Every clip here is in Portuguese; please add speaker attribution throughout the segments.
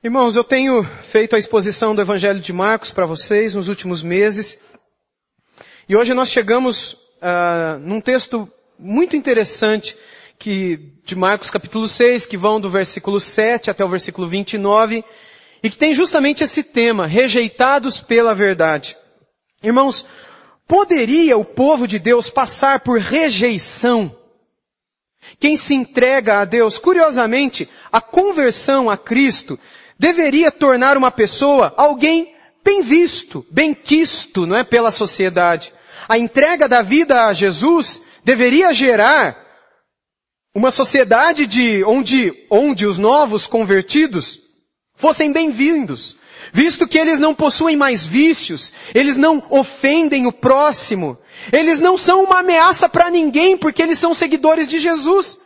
Speaker 1: Irmãos, eu tenho feito a exposição do Evangelho de Marcos para vocês nos últimos meses. E hoje nós chegamos uh, num texto muito interessante que, de Marcos capítulo 6, que vão do versículo 7 até o versículo 29, e que tem justamente esse tema, rejeitados pela verdade. Irmãos, poderia o povo de Deus passar por rejeição? Quem se entrega a Deus, curiosamente, a conversão a Cristo deveria tornar uma pessoa alguém bem visto, bem quisto, não é, pela sociedade. A entrega da vida a Jesus deveria gerar uma sociedade de, onde, onde os novos convertidos fossem bem-vindos, visto que eles não possuem mais vícios, eles não ofendem o próximo, eles não são uma ameaça para ninguém porque eles são seguidores de Jesus.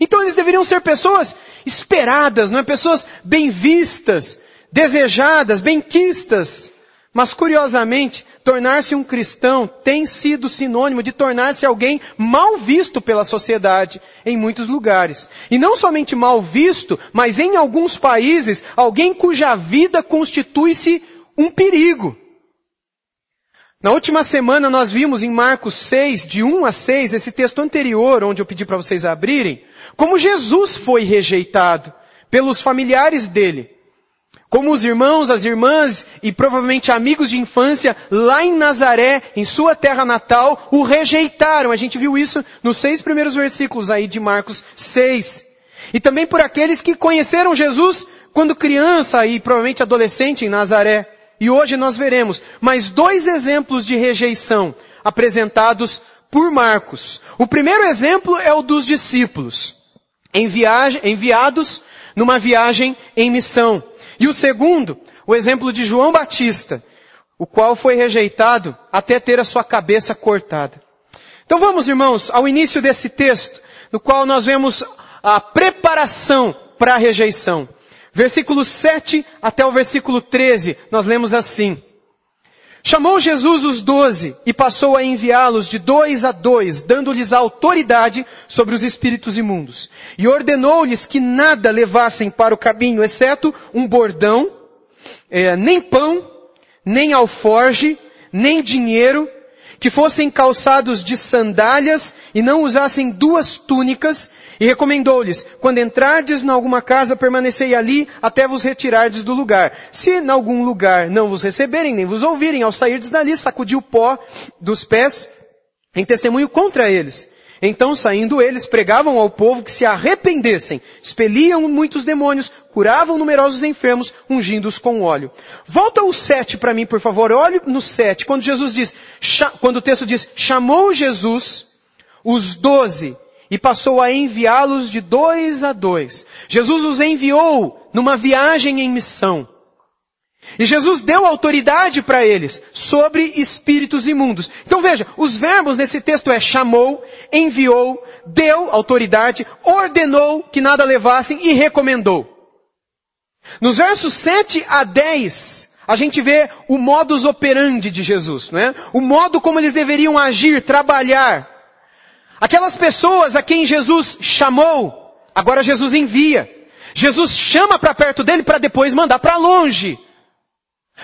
Speaker 1: Então eles deveriam ser pessoas esperadas, não é? Pessoas bem vistas, desejadas, benquistas. Mas curiosamente, tornar-se um cristão tem sido sinônimo de tornar-se alguém mal visto pela sociedade em muitos lugares. E não somente mal visto, mas em alguns países, alguém cuja vida constitui-se um perigo. Na última semana nós vimos em Marcos 6, de 1 a 6, esse texto anterior, onde eu pedi para vocês abrirem, como Jesus foi rejeitado pelos familiares dele. Como os irmãos, as irmãs e provavelmente amigos de infância lá em Nazaré, em sua terra natal, o rejeitaram. A gente viu isso nos seis primeiros versículos aí de Marcos 6. E também por aqueles que conheceram Jesus quando criança e provavelmente adolescente em Nazaré. E hoje nós veremos mais dois exemplos de rejeição apresentados por Marcos. O primeiro exemplo é o dos discípulos, enviados numa viagem em missão. E o segundo, o exemplo de João Batista, o qual foi rejeitado até ter a sua cabeça cortada. Então vamos, irmãos, ao início desse texto, no qual nós vemos a preparação para a rejeição. Versículo 7 até o versículo 13, nós lemos assim. Chamou Jesus os doze e passou a enviá-los de dois a dois, dando-lhes autoridade sobre os espíritos imundos. E ordenou-lhes que nada levassem para o caminho, exceto um bordão, é, nem pão, nem alforge, nem dinheiro, que fossem calçados de sandálias e não usassem duas túnicas, e recomendou-lhes, quando entrardes em alguma casa, permanecei ali até vos retirardes do lugar. Se em algum lugar não vos receberem, nem vos ouvirem, ao sairdes dali, sacudiu o pó dos pés em testemunho contra eles. Então, saindo eles, pregavam ao povo que se arrependessem, expeliam muitos demônios, curavam numerosos enfermos, ungindo-os com óleo. Volta o sete para mim, por favor. Olhe no sete, quando Jesus diz, quando o texto diz, chamou Jesus os doze e passou a enviá-los de dois a dois. Jesus os enviou numa viagem em missão. E Jesus deu autoridade para eles sobre espíritos imundos. Então veja, os verbos nesse texto é chamou, enviou, deu autoridade, ordenou que nada levassem e recomendou. Nos versos 7 a 10, a gente vê o modus operandi de Jesus, não é? O modo como eles deveriam agir, trabalhar. Aquelas pessoas a quem Jesus chamou, agora Jesus envia. Jesus chama para perto dele para depois mandar para longe.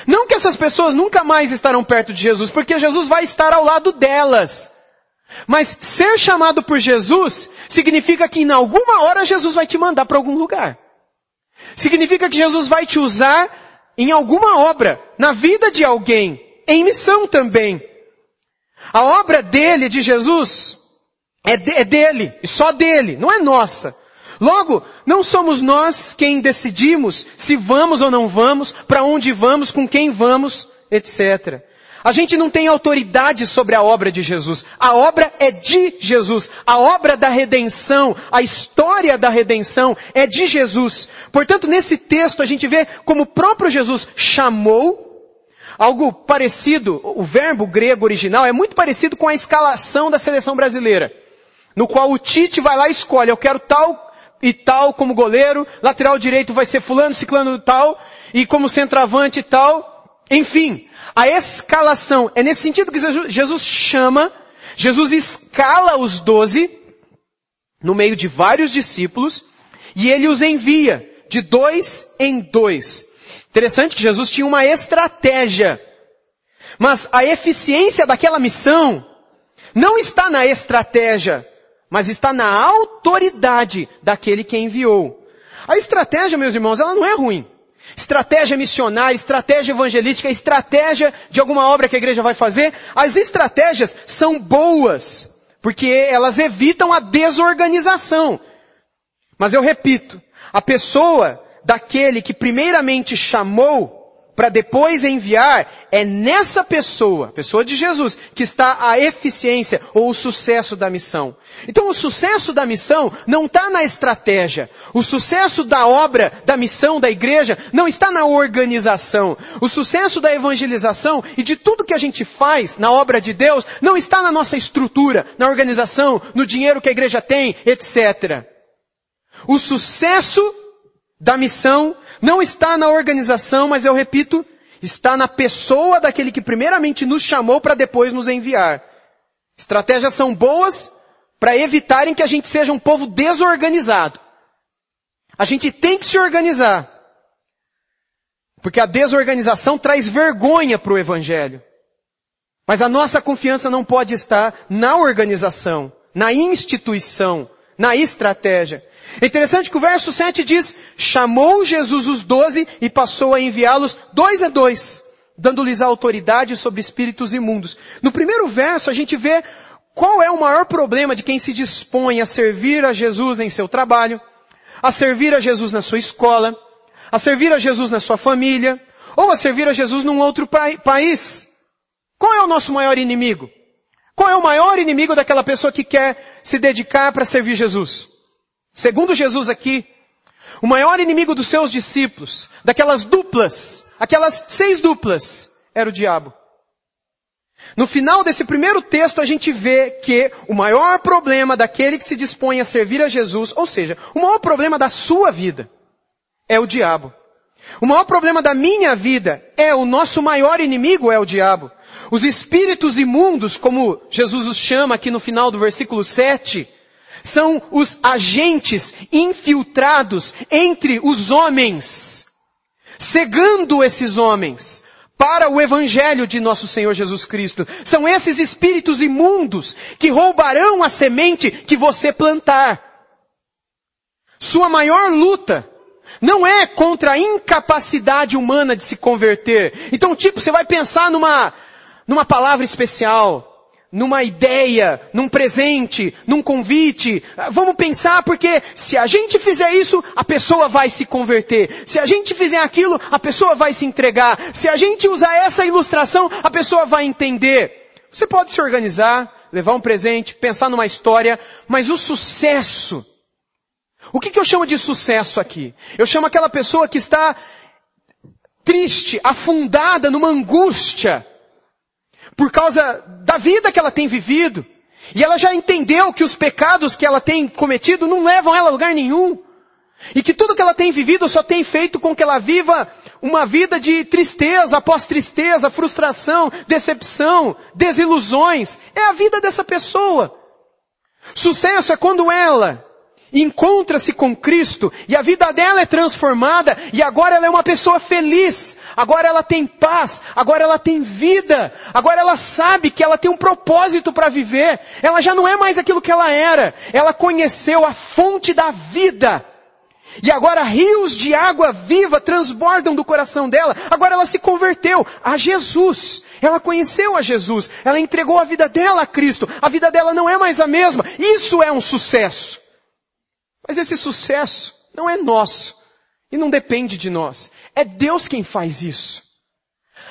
Speaker 1: Não que essas pessoas nunca mais estarão perto de Jesus, porque Jesus vai estar ao lado delas. Mas ser chamado por Jesus significa que em alguma hora Jesus vai te mandar para algum lugar. Significa que Jesus vai te usar em alguma obra, na vida de alguém, em missão também. A obra dele, de Jesus, é, de, é dele, e só dele, não é nossa. Logo, não somos nós quem decidimos se vamos ou não vamos, para onde vamos, com quem vamos, etc. A gente não tem autoridade sobre a obra de Jesus. A obra é de Jesus. A obra da redenção, a história da redenção é de Jesus. Portanto, nesse texto a gente vê como o próprio Jesus chamou algo parecido, o verbo grego original é muito parecido com a escalação da seleção brasileira. No qual o Tite vai lá e escolhe, eu quero tal e tal como goleiro, lateral direito vai ser fulano, ciclano tal, e como centroavante tal. Enfim, a escalação é nesse sentido que Jesus chama, Jesus escala os doze no meio de vários discípulos e ele os envia de dois em dois. Interessante que Jesus tinha uma estratégia. Mas a eficiência daquela missão não está na estratégia, mas está na autoridade daquele que enviou. A estratégia, meus irmãos, ela não é ruim. Estratégia missionária, estratégia evangelística, estratégia de alguma obra que a igreja vai fazer, as estratégias são boas, porque elas evitam a desorganização. Mas eu repito, a pessoa daquele que primeiramente chamou para depois enviar, é nessa pessoa, pessoa de Jesus, que está a eficiência ou o sucesso da missão. Então o sucesso da missão não está na estratégia. O sucesso da obra, da missão da igreja, não está na organização. O sucesso da evangelização e de tudo que a gente faz na obra de Deus, não está na nossa estrutura, na organização, no dinheiro que a igreja tem, etc. O sucesso da missão não está na organização, mas eu repito, está na pessoa daquele que primeiramente nos chamou para depois nos enviar. Estratégias são boas para evitarem que a gente seja um povo desorganizado. A gente tem que se organizar. Porque a desorganização traz vergonha para o Evangelho. Mas a nossa confiança não pode estar na organização, na instituição, na estratégia. É interessante que o verso 7 diz, chamou Jesus os doze e passou a enviá-los dois a dois, dando-lhes autoridade sobre espíritos imundos. No primeiro verso a gente vê qual é o maior problema de quem se dispõe a servir a Jesus em seu trabalho, a servir a Jesus na sua escola, a servir a Jesus na sua família, ou a servir a Jesus num outro país. Qual é o nosso maior inimigo? Qual é o maior inimigo daquela pessoa que quer se dedicar para servir Jesus? Segundo Jesus aqui, o maior inimigo dos seus discípulos, daquelas duplas, aquelas seis duplas, era o diabo. No final desse primeiro texto a gente vê que o maior problema daquele que se dispõe a servir a Jesus, ou seja, o maior problema da sua vida, é o diabo. O maior problema da minha vida é o nosso maior inimigo é o diabo. Os espíritos imundos, como Jesus os chama aqui no final do versículo 7, são os agentes infiltrados entre os homens, cegando esses homens para o evangelho de nosso Senhor Jesus Cristo. São esses espíritos imundos que roubarão a semente que você plantar. Sua maior luta não é contra a incapacidade humana de se converter. Então, tipo, você vai pensar numa numa palavra especial, numa ideia, num presente, num convite. Vamos pensar porque se a gente fizer isso, a pessoa vai se converter. Se a gente fizer aquilo, a pessoa vai se entregar. Se a gente usar essa ilustração, a pessoa vai entender. Você pode se organizar, levar um presente, pensar numa história, mas o sucesso, o que, que eu chamo de sucesso aqui? Eu chamo aquela pessoa que está triste, afundada numa angústia, por causa da vida que ela tem vivido. E ela já entendeu que os pecados que ela tem cometido não levam ela a lugar nenhum. E que tudo que ela tem vivido só tem feito com que ela viva uma vida de tristeza após tristeza, frustração, decepção, desilusões. É a vida dessa pessoa. Sucesso é quando ela encontra-se com Cristo e a vida dela é transformada e agora ela é uma pessoa feliz, agora ela tem paz, agora ela tem vida, agora ela sabe que ela tem um propósito para viver, ela já não é mais aquilo que ela era, ela conheceu a fonte da vida. E agora rios de água viva transbordam do coração dela. Agora ela se converteu a Jesus. Ela conheceu a Jesus. Ela entregou a vida dela a Cristo. A vida dela não é mais a mesma. Isso é um sucesso. Mas esse sucesso não é nosso e não depende de nós. É Deus quem faz isso.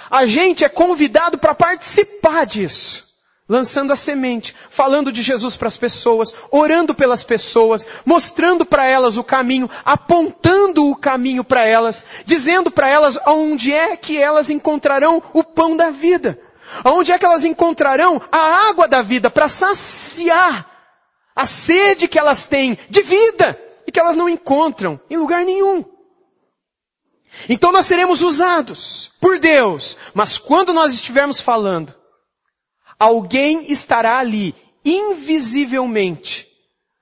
Speaker 1: A gente é convidado para participar disso, lançando a semente, falando de Jesus para as pessoas, orando pelas pessoas, mostrando para elas o caminho, apontando o caminho para elas, dizendo para elas onde é que elas encontrarão o pão da vida. Onde é que elas encontrarão a água da vida para saciar a sede que elas têm de vida e que elas não encontram em lugar nenhum. Então nós seremos usados por Deus, mas quando nós estivermos falando, alguém estará ali invisivelmente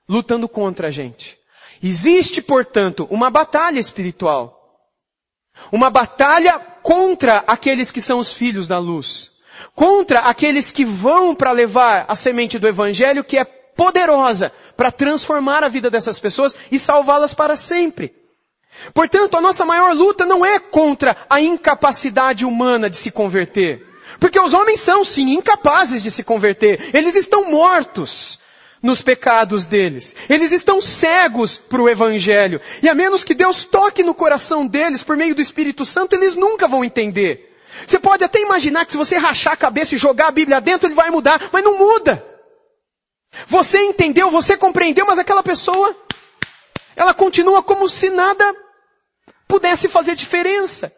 Speaker 1: lutando contra a gente. Existe, portanto, uma batalha espiritual. Uma batalha contra aqueles que são os filhos da luz. Contra aqueles que vão para levar a semente do evangelho que é poderosa para transformar a vida dessas pessoas e salvá-las para sempre. Portanto, a nossa maior luta não é contra a incapacidade humana de se converter. Porque os homens são, sim, incapazes de se converter. Eles estão mortos nos pecados deles. Eles estão cegos para o Evangelho. E a menos que Deus toque no coração deles por meio do Espírito Santo, eles nunca vão entender. Você pode até imaginar que se você rachar a cabeça e jogar a Bíblia dentro, ele vai mudar, mas não muda. Você entendeu, você compreendeu, mas aquela pessoa, ela continua como se nada pudesse fazer diferença.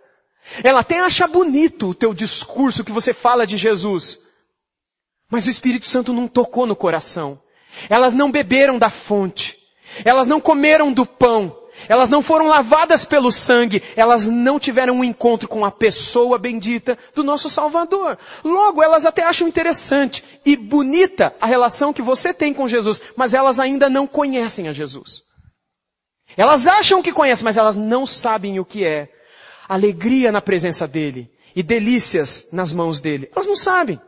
Speaker 1: Ela até acha bonito o teu discurso que você fala de Jesus. Mas o Espírito Santo não tocou no coração. Elas não beberam da fonte. Elas não comeram do pão. Elas não foram lavadas pelo sangue. Elas não tiveram um encontro com a pessoa bendita do nosso Salvador. Logo, elas até acham interessante e bonita a relação que você tem com Jesus, mas elas ainda não conhecem a Jesus. Elas acham que conhecem, mas elas não sabem o que é alegria na presença dele e delícias nas mãos dele. Elas não sabem.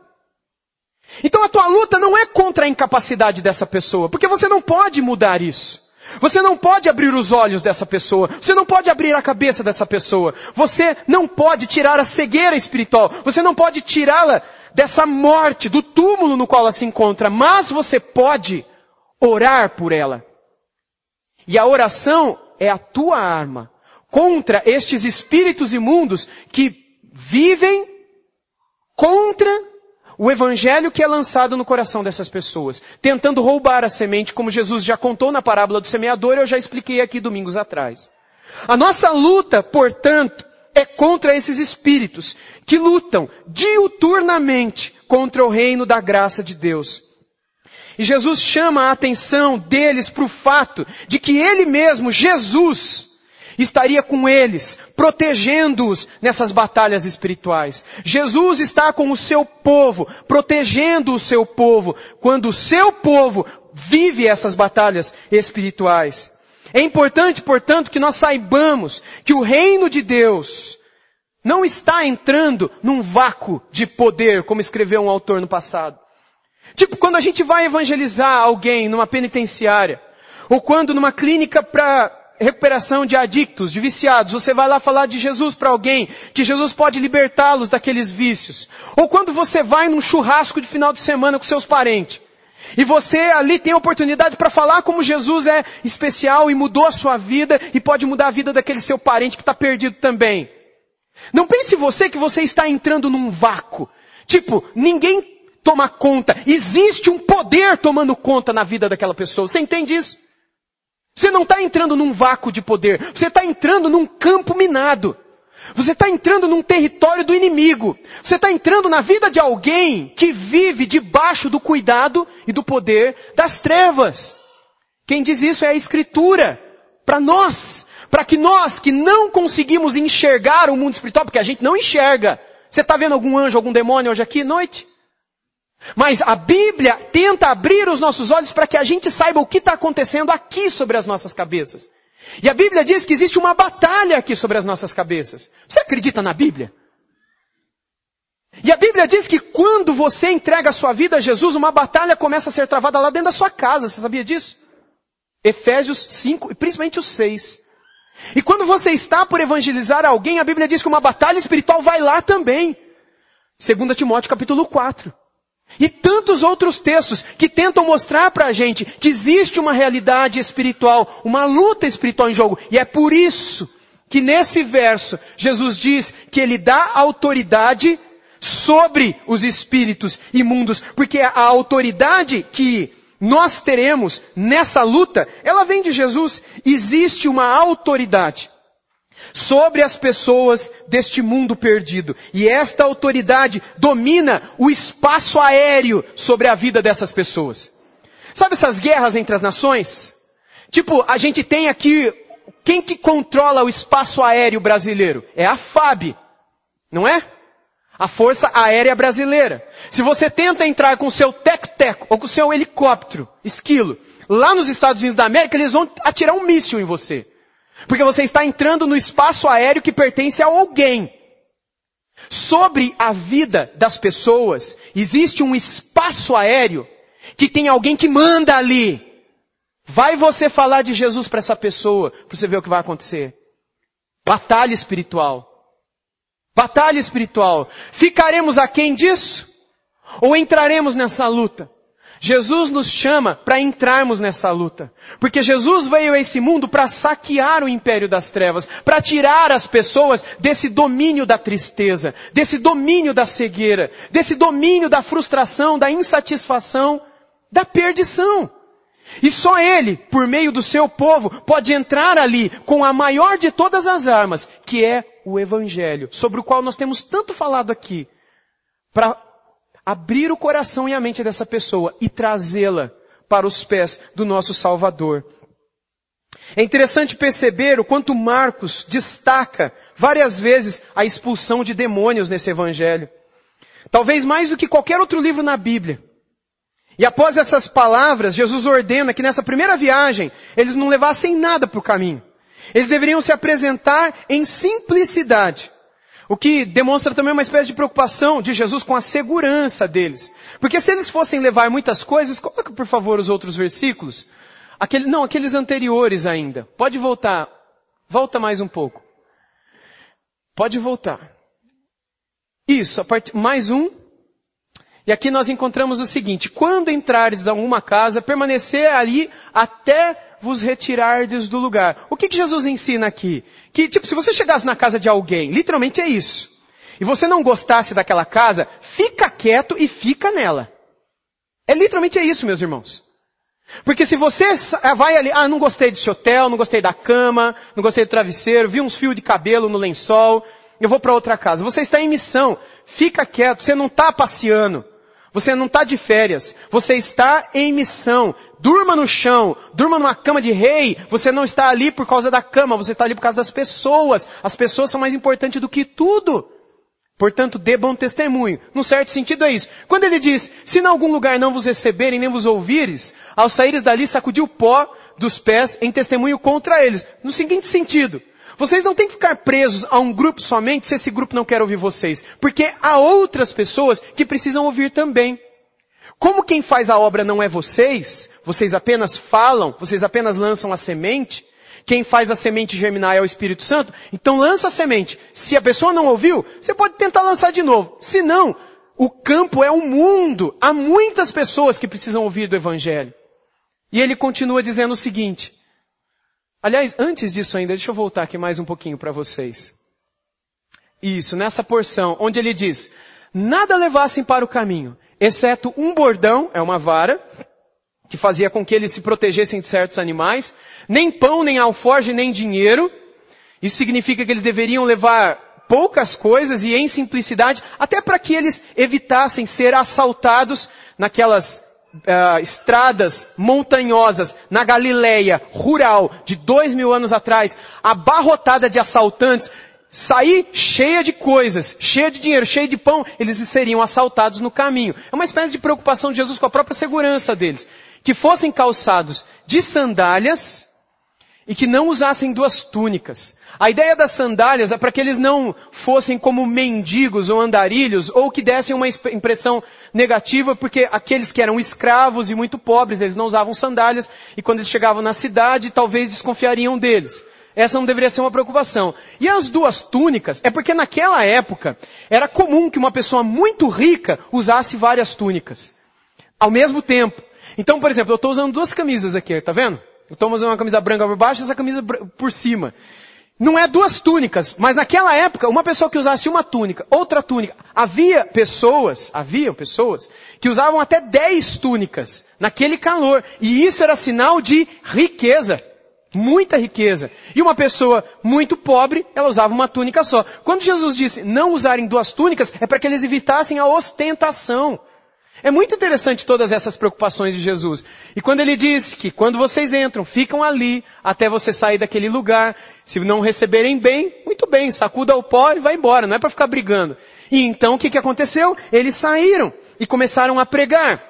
Speaker 1: Então a tua luta não é contra a incapacidade dessa pessoa, porque você não pode mudar isso. Você não pode abrir os olhos dessa pessoa. Você não pode abrir a cabeça dessa pessoa. Você não pode tirar a cegueira espiritual. Você não pode tirá-la dessa morte, do túmulo no qual ela se encontra. Mas você pode orar por ela. E a oração é a tua arma contra estes espíritos imundos que vivem contra o evangelho que é lançado no coração dessas pessoas, tentando roubar a semente, como Jesus já contou na parábola do semeador, eu já expliquei aqui domingos atrás. A nossa luta, portanto, é contra esses espíritos que lutam diuturnamente contra o reino da graça de Deus. E Jesus chama a atenção deles para o fato de que Ele mesmo, Jesus, estaria com eles, protegendo-os nessas batalhas espirituais. Jesus está com o seu povo, protegendo o seu povo, quando o seu povo vive essas batalhas espirituais. É importante, portanto, que nós saibamos que o reino de Deus não está entrando num vácuo de poder, como escreveu um autor no passado. Tipo, quando a gente vai evangelizar alguém numa penitenciária, ou quando numa clínica para recuperação de adictos, de viciados, você vai lá falar de Jesus para alguém, que Jesus pode libertá-los daqueles vícios. Ou quando você vai num churrasco de final de semana com seus parentes, e você ali tem a oportunidade para falar como Jesus é especial e mudou a sua vida e pode mudar a vida daquele seu parente que está perdido também. Não pense você que você está entrando num vácuo. Tipo, ninguém toma conta. Existe um poder tomando conta na vida daquela pessoa. Você entende isso? Você não está entrando num vácuo de poder. Você está entrando num campo minado. Você está entrando num território do inimigo. Você está entrando na vida de alguém que vive debaixo do cuidado e do poder das trevas. Quem diz isso é a Escritura. Para nós. Para que nós que não conseguimos enxergar o mundo espiritual, porque a gente não enxerga. Você está vendo algum anjo, algum demônio hoje aqui noite? Mas a Bíblia tenta abrir os nossos olhos para que a gente saiba o que está acontecendo aqui sobre as nossas cabeças. E a Bíblia diz que existe uma batalha aqui sobre as nossas cabeças. Você acredita na Bíblia? E a Bíblia diz que quando você entrega a sua vida a Jesus, uma batalha começa a ser travada lá dentro da sua casa. Você sabia disso? Efésios 5, e principalmente os 6. E quando você está por evangelizar alguém, a Bíblia diz que uma batalha espiritual vai lá também. 2 Timóteo capítulo 4. E tantos outros textos que tentam mostrar para a gente que existe uma realidade espiritual, uma luta espiritual em jogo. E é por isso que nesse verso Jesus diz que ele dá autoridade sobre os espíritos imundos, porque a autoridade que nós teremos nessa luta, ela vem de Jesus. Existe uma autoridade sobre as pessoas deste mundo perdido. E esta autoridade domina o espaço aéreo sobre a vida dessas pessoas. Sabe essas guerras entre as nações? Tipo, a gente tem aqui, quem que controla o espaço aéreo brasileiro? É a FAB, não é? A Força Aérea Brasileira. Se você tenta entrar com o seu teco-teco ou com o seu helicóptero, esquilo, lá nos Estados Unidos da América, eles vão atirar um míssil em você. Porque você está entrando no espaço aéreo que pertence a alguém. Sobre a vida das pessoas, existe um espaço aéreo que tem alguém que manda ali. Vai você falar de Jesus para essa pessoa, para você ver o que vai acontecer. Batalha espiritual. Batalha espiritual. Ficaremos aquém disso? Ou entraremos nessa luta? Jesus nos chama para entrarmos nessa luta. Porque Jesus veio a esse mundo para saquear o império das trevas, para tirar as pessoas desse domínio da tristeza, desse domínio da cegueira, desse domínio da frustração, da insatisfação, da perdição. E só Ele, por meio do seu povo, pode entrar ali com a maior de todas as armas, que é o Evangelho, sobre o qual nós temos tanto falado aqui, para abrir o coração e a mente dessa pessoa e trazê-la para os pés do nosso Salvador. É interessante perceber o quanto Marcos destaca várias vezes a expulsão de demônios nesse evangelho. Talvez mais do que qualquer outro livro na Bíblia. E após essas palavras, Jesus ordena que nessa primeira viagem eles não levassem nada para o caminho. Eles deveriam se apresentar em simplicidade. O que demonstra também uma espécie de preocupação de Jesus com a segurança deles. Porque se eles fossem levar muitas coisas, coloca por favor os outros versículos. Aquele, não, aqueles anteriores ainda. Pode voltar. Volta mais um pouco. Pode voltar. Isso, part... mais um. E aqui nós encontramos o seguinte, quando entrares a uma casa, permanecer ali até vos retirardes do lugar. O que, que Jesus ensina aqui? Que, tipo, se você chegasse na casa de alguém, literalmente é isso, e você não gostasse daquela casa, fica quieto e fica nela. É literalmente é isso, meus irmãos. Porque se você vai ali, ah, não gostei desse hotel, não gostei da cama, não gostei do travesseiro, vi uns fios de cabelo no lençol, eu vou para outra casa. Você está em missão, fica quieto, você não está passeando. Você não está de férias. Você está em missão. Durma no chão. Durma numa cama de rei. Você não está ali por causa da cama. Você está ali por causa das pessoas. As pessoas são mais importantes do que tudo. Portanto, dê bom testemunho. Num certo sentido é isso. Quando ele diz, se em algum lugar não vos receberem nem vos ouvires, ao saíres dali sacudiu o pó dos pés em testemunho contra eles. No seguinte sentido, vocês não têm que ficar presos a um grupo somente se esse grupo não quer ouvir vocês. Porque há outras pessoas que precisam ouvir também. Como quem faz a obra não é vocês, vocês apenas falam, vocês apenas lançam a semente, quem faz a semente germinar é o Espírito Santo, então lança a semente. Se a pessoa não ouviu, você pode tentar lançar de novo. Se não, o campo é um mundo. Há muitas pessoas que precisam ouvir do Evangelho. E ele continua dizendo o seguinte, Aliás, antes disso ainda, deixa eu voltar aqui mais um pouquinho para vocês. Isso, nessa porção, onde ele diz, nada levassem para o caminho, exceto um bordão, é uma vara, que fazia com que eles se protegessem de certos animais, nem pão, nem alforge, nem dinheiro. Isso significa que eles deveriam levar poucas coisas e em simplicidade, até para que eles evitassem ser assaltados naquelas uh, estradas montanhosas na Galileia, rural, de dois mil anos atrás, abarrotada de assaltantes, sair cheia de coisas, cheia de dinheiro, cheia de pão, eles seriam assaltados no caminho. É uma espécie de preocupação de Jesus com a própria segurança deles. Que fossem calçados de sandálias e que não usassem duas túnicas. A ideia das sandálias é para que eles não fossem como mendigos ou andarilhos, ou que dessem uma impressão negativa, porque aqueles que eram escravos e muito pobres, eles não usavam sandálias, e quando eles chegavam na cidade, talvez desconfiariam deles. Essa não deveria ser uma preocupação. E as duas túnicas, é porque naquela época, era comum que uma pessoa muito rica usasse várias túnicas. Ao mesmo tempo. Então, por exemplo, eu estou usando duas camisas aqui, tá vendo? Eu estou usando uma camisa branca por baixo e essa camisa por cima. Não é duas túnicas, mas naquela época, uma pessoa que usasse uma túnica, outra túnica, havia pessoas, havia pessoas, que usavam até dez túnicas, naquele calor, e isso era sinal de riqueza, muita riqueza. E uma pessoa muito pobre, ela usava uma túnica só. Quando Jesus disse não usarem duas túnicas, é para que eles evitassem a ostentação. É muito interessante todas essas preocupações de Jesus. E quando ele diz que quando vocês entram, ficam ali até você sair daquele lugar. Se não receberem bem, muito bem, sacuda o pó e vai embora, não é para ficar brigando. E então o que, que aconteceu? Eles saíram e começaram a pregar.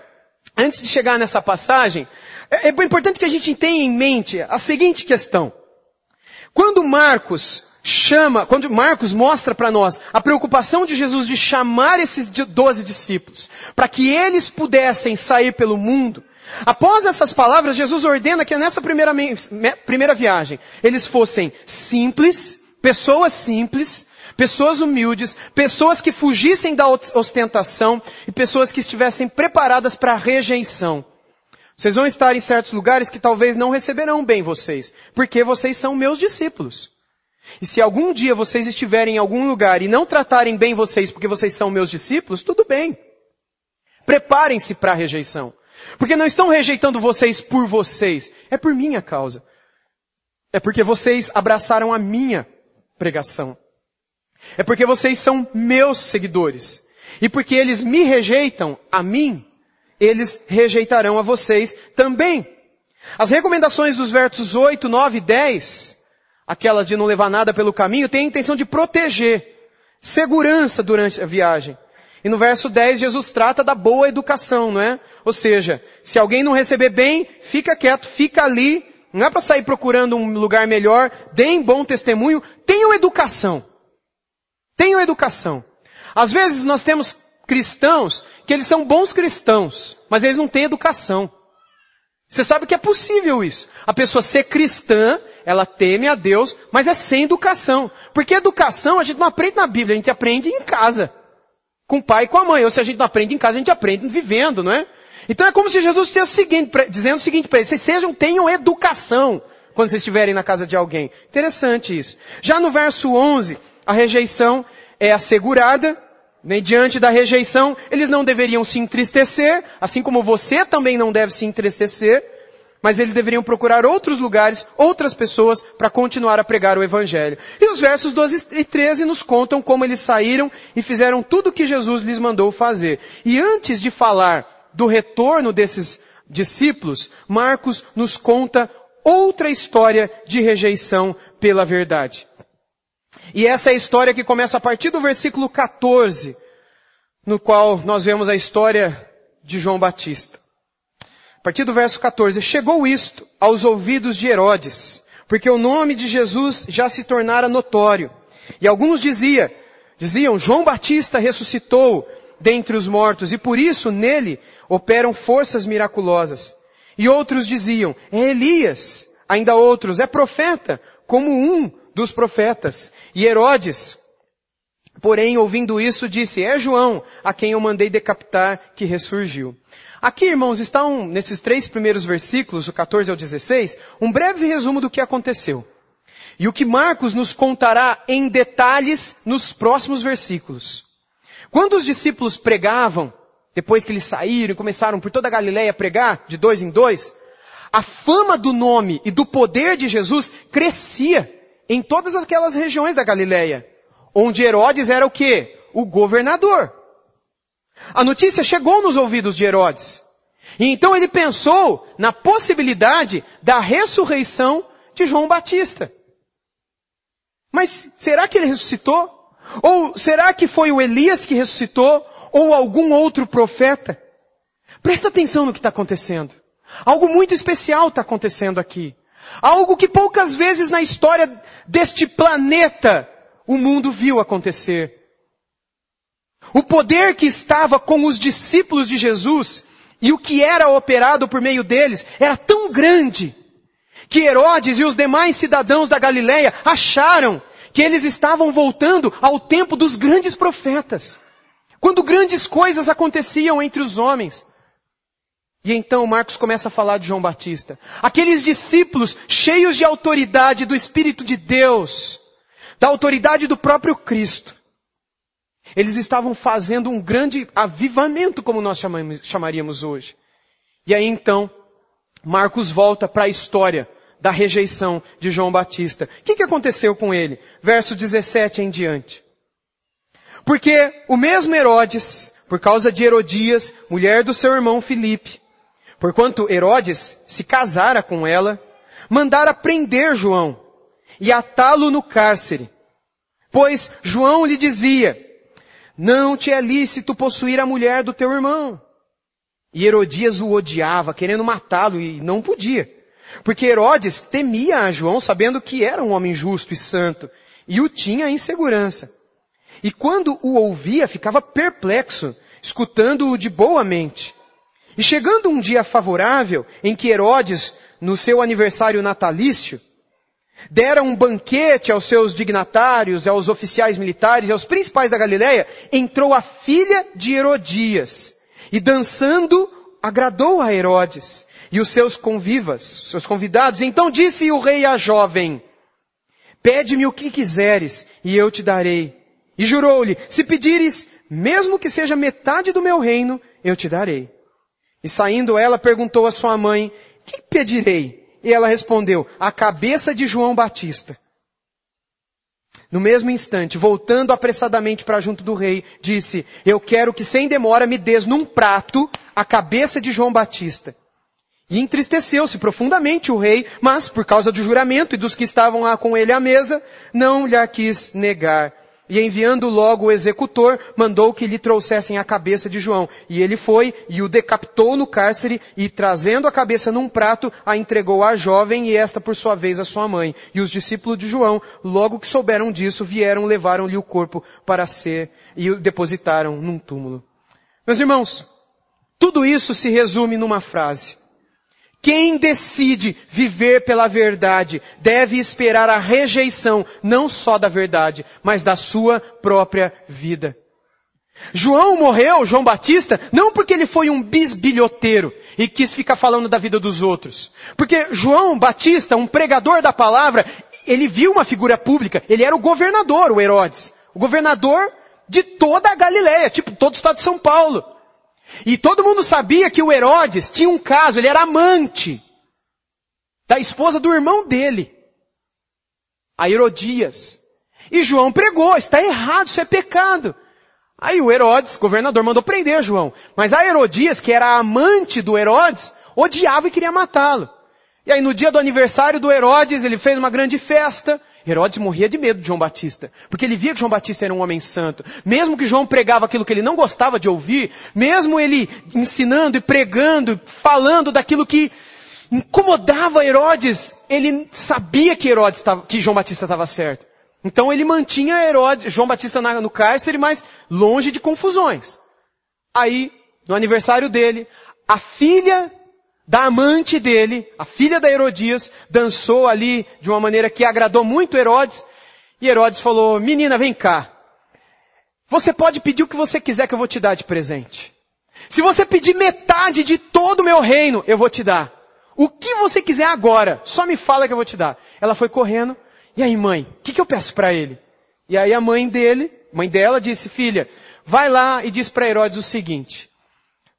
Speaker 1: Antes de chegar nessa passagem, é, é importante que a gente tenha em mente a seguinte questão. Quando Marcos chama, quando Marcos mostra para nós a preocupação de Jesus de chamar esses doze discípulos, para que eles pudessem sair pelo mundo, após essas palavras, Jesus ordena que nessa primeira, primeira viagem, eles fossem simples, pessoas simples, pessoas humildes, pessoas que fugissem da ostentação e pessoas que estivessem preparadas para a rejeição. Vocês vão estar em certos lugares que talvez não receberão bem vocês, porque vocês são meus discípulos. E se algum dia vocês estiverem em algum lugar e não tratarem bem vocês porque vocês são meus discípulos, tudo bem. Preparem-se para a rejeição. Porque não estão rejeitando vocês por vocês, é por minha causa. É porque vocês abraçaram a minha pregação. É porque vocês são meus seguidores. E porque eles me rejeitam a mim, eles rejeitarão a vocês também. As recomendações dos versos 8, 9 e 10 aquelas de não levar nada pelo caminho, tem a intenção de proteger, segurança durante a viagem. E no verso 10 Jesus trata da boa educação, não é? Ou seja, se alguém não receber bem, fica quieto, fica ali, não é para sair procurando um lugar melhor, deem bom testemunho, tenham educação. Tenham educação. Às vezes nós temos cristãos que eles são bons cristãos, mas eles não têm educação. Você sabe que é possível isso. A pessoa ser cristã, ela teme a Deus, mas é sem educação. Porque educação a gente não aprende na Bíblia, a gente aprende em casa. Com o pai e com a mãe. Ou se a gente não aprende em casa, a gente aprende vivendo, não é? Então é como se Jesus estivesse o seguinte, dizendo o seguinte para eles, vocês sejam, tenham educação quando vocês estiverem na casa de alguém. Interessante isso. Já no verso 11, a rejeição é assegurada, né, diante da rejeição, eles não deveriam se entristecer, assim como você também não deve se entristecer, mas eles deveriam procurar outros lugares, outras pessoas, para continuar a pregar o Evangelho. E os versos 12 e 13 nos contam como eles saíram e fizeram tudo o que Jesus lhes mandou fazer. E antes de falar do retorno desses discípulos, Marcos nos conta outra história de rejeição pela verdade. E essa é a história que começa a partir do versículo 14, no qual nós vemos a história de João Batista. A partir do verso 14, chegou isto aos ouvidos de Herodes, porque o nome de Jesus já se tornara notório. E alguns dizia, diziam, João Batista ressuscitou dentre os mortos e por isso nele operam forças miraculosas. E outros diziam, é Elias. Ainda outros, é profeta, como um dos profetas. E Herodes, porém, ouvindo isso, disse, é João, a quem eu mandei decapitar, que ressurgiu. Aqui, irmãos, estão, nesses três primeiros versículos, o 14 ao 16, um breve resumo do que aconteceu. E o que Marcos nos contará em detalhes nos próximos versículos. Quando os discípulos pregavam, depois que eles saíram e começaram por toda a Galileia a pregar, de dois em dois, a fama do nome e do poder de Jesus crescia em todas aquelas regiões da Galileia, onde Herodes era o quê? O governador. A notícia chegou nos ouvidos de Herodes. E então ele pensou na possibilidade da ressurreição de João Batista. Mas será que ele ressuscitou? Ou será que foi o Elias que ressuscitou? Ou algum outro profeta? Presta atenção no que está acontecendo. Algo muito especial está acontecendo aqui. Algo que poucas vezes na história deste planeta o mundo viu acontecer. O poder que estava com os discípulos de Jesus e o que era operado por meio deles era tão grande que Herodes e os demais cidadãos da Galileia acharam que eles estavam voltando ao tempo dos grandes profetas, quando grandes coisas aconteciam entre os homens. E então Marcos começa a falar de João Batista. Aqueles discípulos cheios de autoridade do Espírito de Deus, da autoridade do próprio Cristo. Eles estavam fazendo um grande avivamento, como nós chamaríamos hoje. E aí então, Marcos volta para a história da rejeição de João Batista. O que, que aconteceu com ele? Verso 17 em diante. Porque o mesmo Herodes por causa de Herodias, mulher do seu irmão Filipe. Porquanto Herodes se casara com ela, mandara prender João e atá-lo no cárcere. Pois João lhe dizia, não te é lícito possuir a mulher do teu irmão. E Herodias o odiava, querendo matá-lo, e não podia. Porque Herodes temia a João, sabendo que era um homem justo e santo, e o tinha em segurança. E quando o ouvia, ficava perplexo, escutando-o de boa mente. E chegando um dia favorável, em que Herodes, no seu aniversário natalício, dera um banquete aos seus dignatários, aos oficiais militares e aos principais da Galileia, entrou a filha de Herodias, e dançando, agradou a Herodes e os seus convivas, seus convidados. Então disse o rei à jovem, pede-me o que quiseres, e eu te darei. E jurou-lhe, se pedires, mesmo que seja metade do meu reino, eu te darei. E saindo ela perguntou à sua mãe, que pedirei? E ela respondeu, a cabeça de João Batista. No mesmo instante, voltando apressadamente para junto do rei, disse, eu quero que sem demora me des num prato a cabeça de João Batista. E entristeceu-se profundamente o rei, mas por causa do juramento e dos que estavam lá com ele à mesa, não lhe quis negar. E enviando logo o executor, mandou que lhe trouxessem a cabeça de João. E ele foi e o decapitou no cárcere e trazendo a cabeça num prato, a entregou à jovem e esta por sua vez à sua mãe. E os discípulos de João, logo que souberam disso, vieram, levaram-lhe o corpo para ser e o depositaram num túmulo. Meus irmãos, tudo isso se resume numa frase. Quem decide viver pela verdade deve esperar a rejeição não só da verdade, mas da sua própria vida. João morreu, João Batista, não porque ele foi um bisbilhoteiro e quis ficar falando da vida dos outros. Porque João Batista, um pregador da palavra, ele viu uma figura pública, ele era o governador, o Herodes. O governador de toda a Galileia, tipo todo o estado de São Paulo. E todo mundo sabia que o Herodes tinha um caso, ele era amante da esposa do irmão dele, a Herodias. E João pregou, está errado, isso é pecado. Aí o Herodes, governador, mandou prender João. Mas a Herodias, que era amante do Herodes, odiava e queria matá-lo. E aí no dia do aniversário do Herodes, ele fez uma grande festa, Herodes morria de medo de João Batista, porque ele via que João Batista era um homem santo. Mesmo que João pregava aquilo que ele não gostava de ouvir, mesmo ele ensinando e pregando, falando daquilo que incomodava Herodes, ele sabia que Herodes tava, que João Batista estava certo. Então ele mantinha Herodes, João Batista no cárcere, mas longe de confusões. Aí, no aniversário dele, a filha da amante dele, a filha da Herodias, dançou ali de uma maneira que agradou muito Herodes. E Herodes falou, menina, vem cá. Você pode pedir o que você quiser que eu vou te dar de presente. Se você pedir metade de todo o meu reino, eu vou te dar. O que você quiser agora, só me fala que eu vou te dar. Ela foi correndo. E aí, mãe, o que, que eu peço para ele? E aí a mãe dele, mãe dela, disse, filha, vai lá e diz para Herodes o seguinte.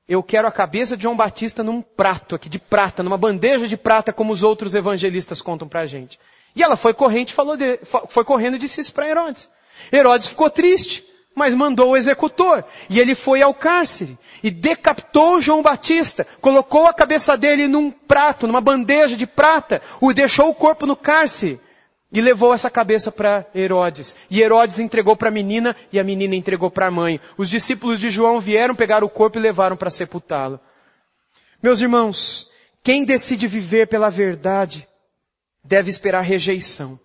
Speaker 1: Eu quero a cabeça de João Batista num prato aqui de prata, numa bandeja de prata, como os outros evangelistas contam pra gente. E ela foi corrente, falou de, foi correndo e disse isso para Herodes. Herodes ficou triste, mas mandou o executor. E ele foi ao cárcere e decapitou João Batista, colocou a cabeça dele num prato, numa bandeja de prata, o deixou o corpo no cárcere e levou essa cabeça para Herodes. E Herodes entregou para a menina e a menina entregou para a mãe. Os discípulos de João vieram pegar o corpo e levaram para sepultá-lo. Meus irmãos, quem decide viver pela verdade deve esperar rejeição.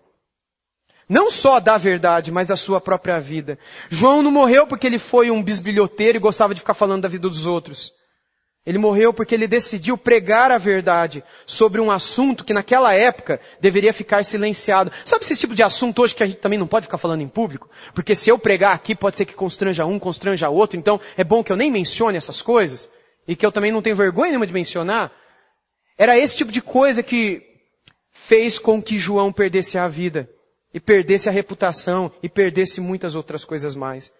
Speaker 1: Não só da verdade, mas da sua própria vida. João não morreu porque ele foi um bisbilhoteiro e gostava de ficar falando da vida dos outros. Ele morreu porque ele decidiu pregar a verdade sobre um assunto que naquela época deveria ficar silenciado. Sabe esse tipo de assunto hoje que a gente também não pode ficar falando em público? Porque se eu pregar aqui pode ser que constranja um, constranja outro, então é bom que eu nem mencione essas coisas e que eu também não tenho vergonha nenhuma de mencionar. Era esse tipo de coisa que fez com que João perdesse a vida e perdesse a reputação e perdesse muitas outras coisas mais.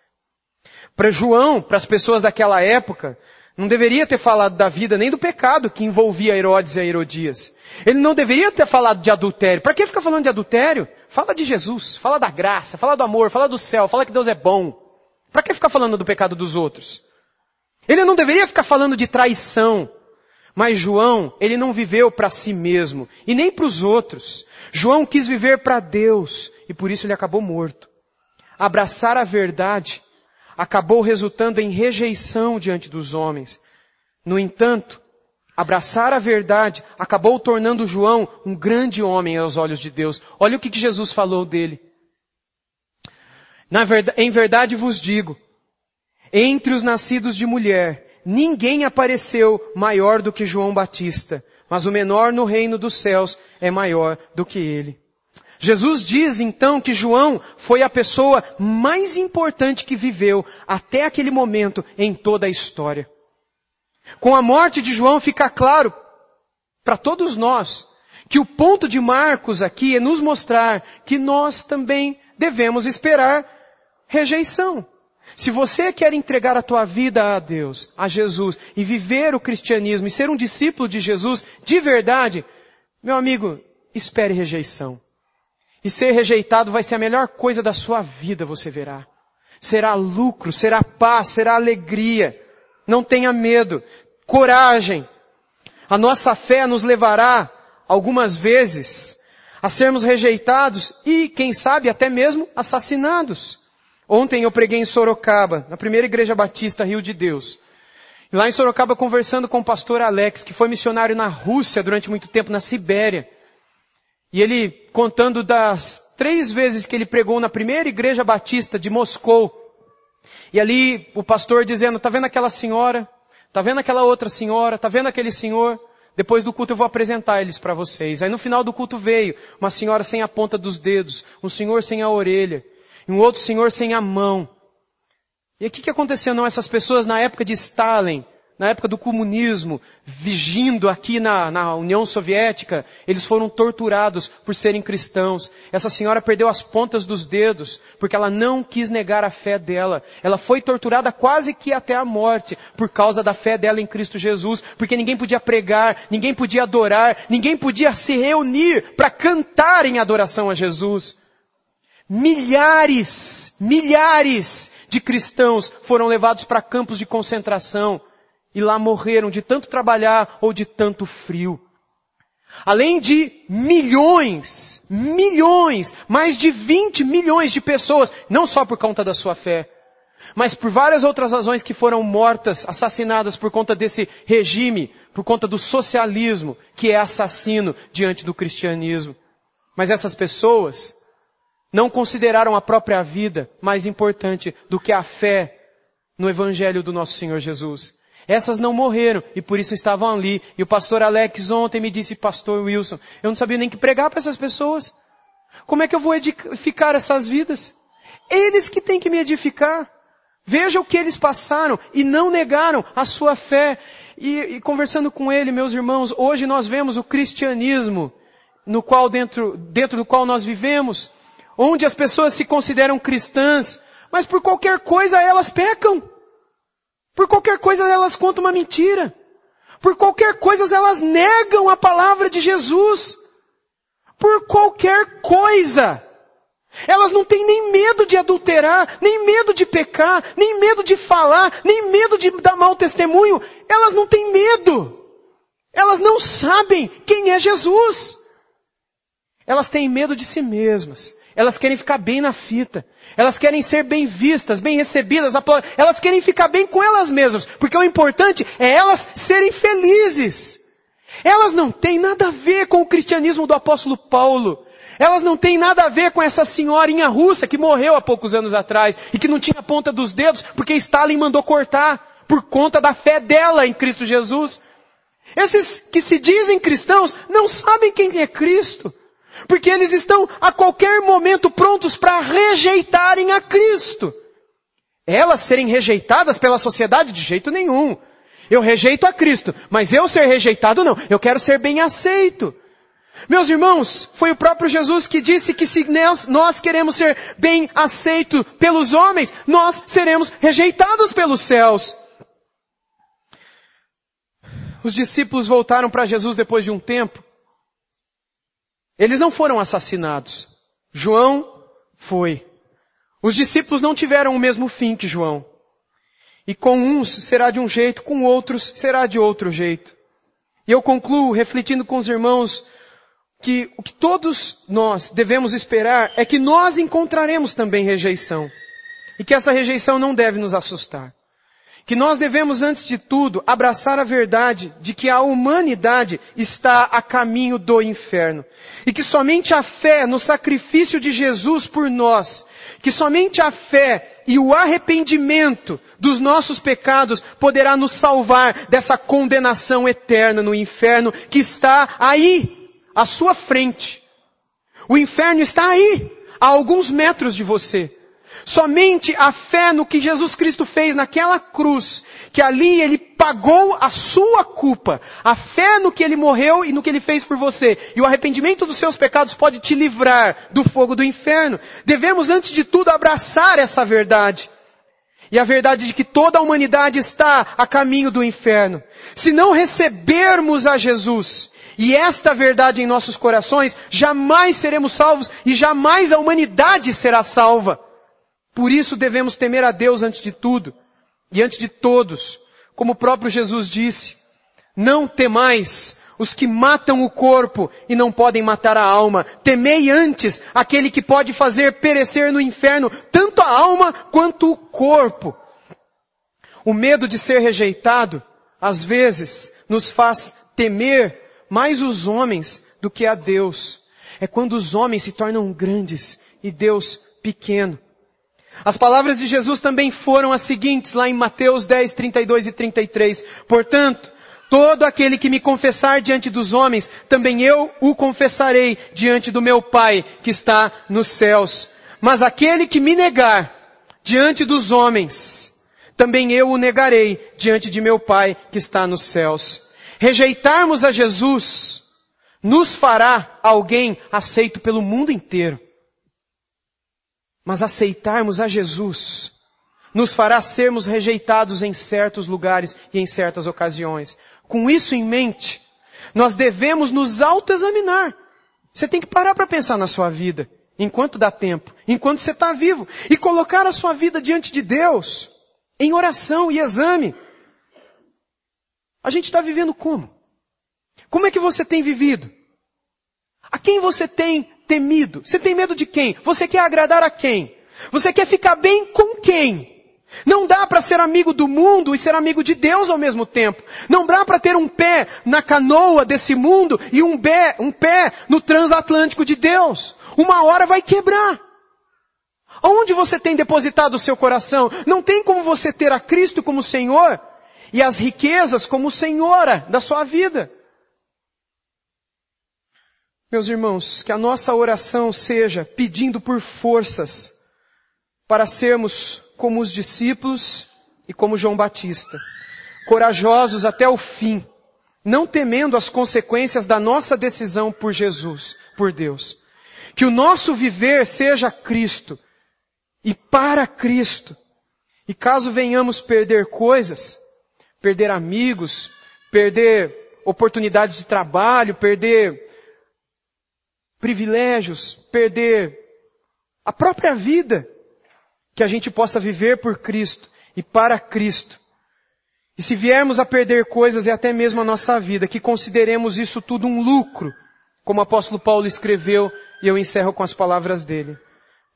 Speaker 1: Para João, para as pessoas daquela época, não deveria ter falado da vida nem do pecado que envolvia Herodes e a Herodias. Ele não deveria ter falado de adultério. Para que ficar falando de adultério? Fala de Jesus, fala da graça, fala do amor, fala do céu, fala que Deus é bom. Para que ficar falando do pecado dos outros? Ele não deveria ficar falando de traição. Mas João, ele não viveu para si mesmo e nem para os outros. João quis viver para Deus e por isso ele acabou morto. Abraçar a verdade acabou resultando em rejeição diante dos homens. No entanto, abraçar a verdade acabou tornando João um grande homem aos olhos de Deus. Olha o que Jesus falou dele. Verdade, em verdade vos digo, entre os nascidos de mulher, ninguém apareceu maior do que João Batista, mas o menor no reino dos céus é maior do que ele. Jesus diz então que João foi a pessoa mais importante que viveu até aquele momento em toda a história. Com a morte de João fica claro para todos nós que o ponto de Marcos aqui é nos mostrar que nós também devemos esperar rejeição. Se você quer entregar a tua vida a Deus, a Jesus, e viver o cristianismo e ser um discípulo de Jesus de verdade, meu amigo, espere rejeição. E ser rejeitado vai ser a melhor coisa da sua vida, você verá. Será lucro, será paz, será alegria. Não tenha medo. Coragem. A nossa fé nos levará, algumas vezes, a sermos rejeitados e, quem sabe, até mesmo assassinados. Ontem eu preguei em Sorocaba, na primeira igreja batista Rio de Deus. Lá em Sorocaba conversando com o pastor Alex, que foi missionário na Rússia durante muito tempo, na Sibéria. E ele contando das três vezes que ele pregou na primeira igreja batista de Moscou. E ali o pastor dizendo, tá vendo aquela senhora? Tá vendo aquela outra senhora? Tá vendo aquele senhor? Depois do culto eu vou apresentar eles para vocês. Aí no final do culto veio uma senhora sem a ponta dos dedos, um senhor sem a orelha, e um outro senhor sem a mão. E o que, que aconteceu? Não, essas pessoas na época de Stalin, na época do comunismo, vigindo aqui na, na, União Soviética, eles foram torturados por serem cristãos. Essa senhora perdeu as pontas dos dedos, porque ela não quis negar a fé dela. Ela foi torturada quase que até a morte, por causa da fé dela em Cristo Jesus, porque ninguém podia pregar, ninguém podia adorar, ninguém podia se reunir para cantar em adoração a Jesus. Milhares, milhares de cristãos foram levados para campos de concentração e lá morreram de tanto trabalhar ou de tanto frio. Além de milhões, milhões, mais de 20 milhões de pessoas, não só por conta da sua fé, mas por várias outras razões que foram mortas, assassinadas por conta desse regime, por conta do socialismo, que é assassino diante do cristianismo. Mas essas pessoas não consideraram a própria vida mais importante do que a fé no Evangelho do nosso Senhor Jesus. Essas não morreram e por isso estavam ali. E o pastor Alex ontem me disse, pastor Wilson, eu não sabia nem que pregar para essas pessoas. Como é que eu vou edificar essas vidas? Eles que têm que me edificar. Veja o que eles passaram e não negaram a sua fé. E, e conversando com ele, meus irmãos, hoje nós vemos o cristianismo no qual dentro, dentro do qual nós vivemos, onde as pessoas se consideram cristãs, mas por qualquer coisa elas pecam. Por qualquer coisa elas contam uma mentira. Por qualquer coisa elas negam a palavra de Jesus. Por qualquer coisa. Elas não têm nem medo de adulterar, nem medo de pecar, nem medo de falar, nem medo de dar mau testemunho. Elas não têm medo. Elas não sabem quem é Jesus. Elas têm medo de si mesmas. Elas querem ficar bem na fita. Elas querem ser bem vistas, bem recebidas, elas querem ficar bem com elas mesmas, porque o importante é elas serem felizes. Elas não têm nada a ver com o cristianismo do apóstolo Paulo. Elas não têm nada a ver com essa senhorinha russa que morreu há poucos anos atrás e que não tinha ponta dos dedos porque Stalin mandou cortar por conta da fé dela em Cristo Jesus. Esses que se dizem cristãos não sabem quem é Cristo. Porque eles estão a qualquer momento prontos para rejeitarem a Cristo. Elas serem rejeitadas pela sociedade de jeito nenhum. Eu rejeito a Cristo, mas eu ser rejeitado não. Eu quero ser bem aceito. Meus irmãos, foi o próprio Jesus que disse que se nós queremos ser bem aceito pelos homens, nós seremos rejeitados pelos céus. Os discípulos voltaram para Jesus depois de um tempo eles não foram assassinados. João foi. Os discípulos não tiveram o mesmo fim que João. E com uns será de um jeito, com outros será de outro jeito. E eu concluo refletindo com os irmãos que o que todos nós devemos esperar é que nós encontraremos também rejeição. E que essa rejeição não deve nos assustar. Que nós devemos, antes de tudo, abraçar a verdade de que a humanidade está a caminho do inferno. E que somente a fé no sacrifício de Jesus por nós, que somente a fé e o arrependimento dos nossos pecados poderá nos salvar dessa condenação eterna no inferno que está aí, à sua frente. O inferno está aí, a alguns metros de você. Somente a fé no que Jesus Cristo fez naquela cruz, que ali Ele pagou a sua culpa, a fé no que Ele morreu e no que Ele fez por você, e o arrependimento dos seus pecados pode te livrar do fogo do inferno. Devemos antes de tudo abraçar essa verdade. E a verdade de que toda a humanidade está a caminho do inferno. Se não recebermos a Jesus, e esta verdade em nossos corações, jamais seremos salvos e jamais a humanidade será salva. Por isso devemos temer a Deus antes de tudo e antes de todos. Como o próprio Jesus disse, não temais os que matam o corpo e não podem matar a alma. Temei antes aquele que pode fazer perecer no inferno tanto a alma quanto o corpo. O medo de ser rejeitado, às vezes, nos faz temer mais os homens do que a Deus. É quando os homens se tornam grandes e Deus pequeno. As palavras de Jesus também foram as seguintes lá em Mateus 10, 32 e 33. Portanto, todo aquele que me confessar diante dos homens, também eu o confessarei diante do meu Pai que está nos céus. Mas aquele que me negar diante dos homens, também eu o negarei diante de meu Pai que está nos céus. Rejeitarmos a Jesus nos fará alguém aceito pelo mundo inteiro. Mas aceitarmos a Jesus nos fará sermos rejeitados em certos lugares e em certas ocasiões. Com isso em mente, nós devemos nos autoexaminar. Você tem que parar para pensar na sua vida, enquanto dá tempo, enquanto você está vivo, e colocar a sua vida diante de Deus, em oração e exame. A gente está vivendo como? Como é que você tem vivido? A quem você tem temido? Você tem medo de quem? Você quer agradar a quem? Você quer ficar bem com quem? Não dá para ser amigo do mundo e ser amigo de Deus ao mesmo tempo. Não dá para ter um pé na canoa desse mundo e um pé, um pé no transatlântico de Deus. Uma hora vai quebrar. Onde você tem depositado o seu coração? Não tem como você ter a Cristo como Senhor e as riquezas como Senhora da sua vida. Meus irmãos, que a nossa oração seja pedindo por forças para sermos como os discípulos e como João Batista, corajosos até o fim, não temendo as consequências da nossa decisão por Jesus, por Deus. Que o nosso viver seja Cristo e para Cristo. E caso venhamos perder coisas, perder amigos, perder oportunidades de trabalho, perder privilégios, perder a própria vida, que a gente possa viver por Cristo e para Cristo. E se viermos a perder coisas e até mesmo a nossa vida, que consideremos isso tudo um lucro, como o apóstolo Paulo escreveu, e eu encerro com as palavras dele.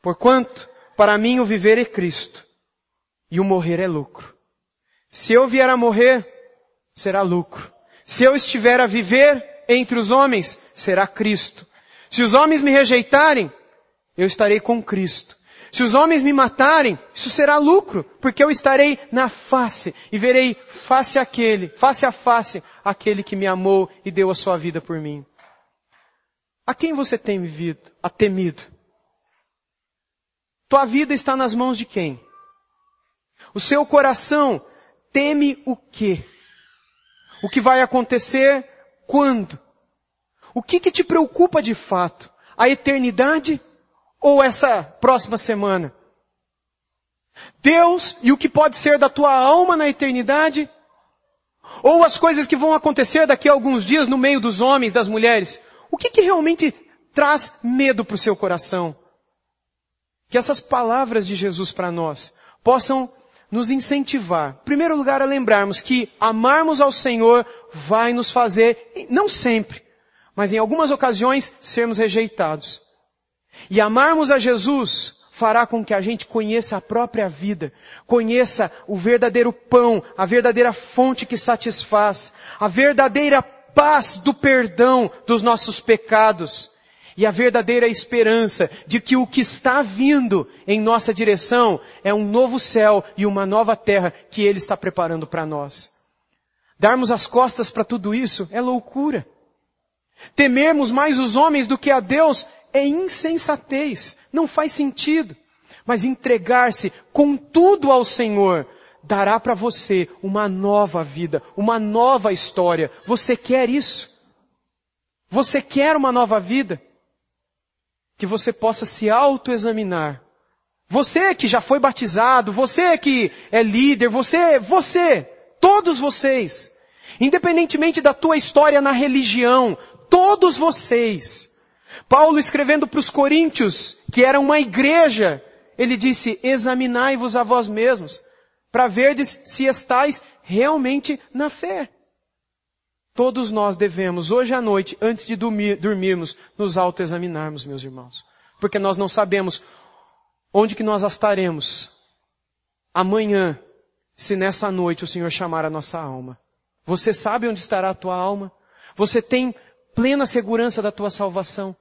Speaker 1: Porquanto, para mim o viver é Cristo, e o morrer é lucro. Se eu vier a morrer, será lucro. Se eu estiver a viver entre os homens, será Cristo. Se os homens me rejeitarem, eu estarei com Cristo. Se os homens me matarem, isso será lucro, porque eu estarei na face e verei face àquele, face a face, aquele que me amou e deu a sua vida por mim. A quem você tem vivido, a temido? Tua vida está nas mãos de quem? O seu coração teme o quê? O que vai acontecer quando? O que, que te preocupa de fato? A eternidade ou essa próxima semana? Deus e o que pode ser da tua alma na eternidade? Ou as coisas que vão acontecer daqui a alguns dias no meio dos homens, das mulheres? O que, que realmente traz medo para o seu coração? Que essas palavras de Jesus para nós possam nos incentivar, em primeiro lugar, a lembrarmos que amarmos ao Senhor vai nos fazer, não sempre, mas em algumas ocasiões, sermos rejeitados. E amarmos a Jesus fará com que a gente conheça a própria vida, conheça o verdadeiro pão, a verdadeira fonte que satisfaz, a verdadeira paz do perdão dos nossos pecados e a verdadeira esperança de que o que está vindo em nossa direção é um novo céu e uma nova terra que Ele está preparando para nós. Darmos as costas para tudo isso é loucura. Temermos mais os homens do que a Deus é insensatez, não faz sentido. Mas entregar-se com tudo ao Senhor dará para você uma nova vida, uma nova história. Você quer isso? Você quer uma nova vida? que você possa se autoexaminar. Você que já foi batizado, você que é líder, você, você, todos vocês, independentemente da tua história na religião, todos vocês. Paulo escrevendo para os coríntios, que era uma igreja, ele disse, examinai-vos a vós mesmos, para verdes se estáis realmente na fé. Todos nós devemos, hoje à noite, antes de dormir, dormirmos, nos autoexaminarmos, meus irmãos. Porque nós não sabemos onde que nós estaremos amanhã, se nessa noite o Senhor chamar a nossa alma. Você sabe onde estará a tua alma? Você tem plena segurança da tua salvação?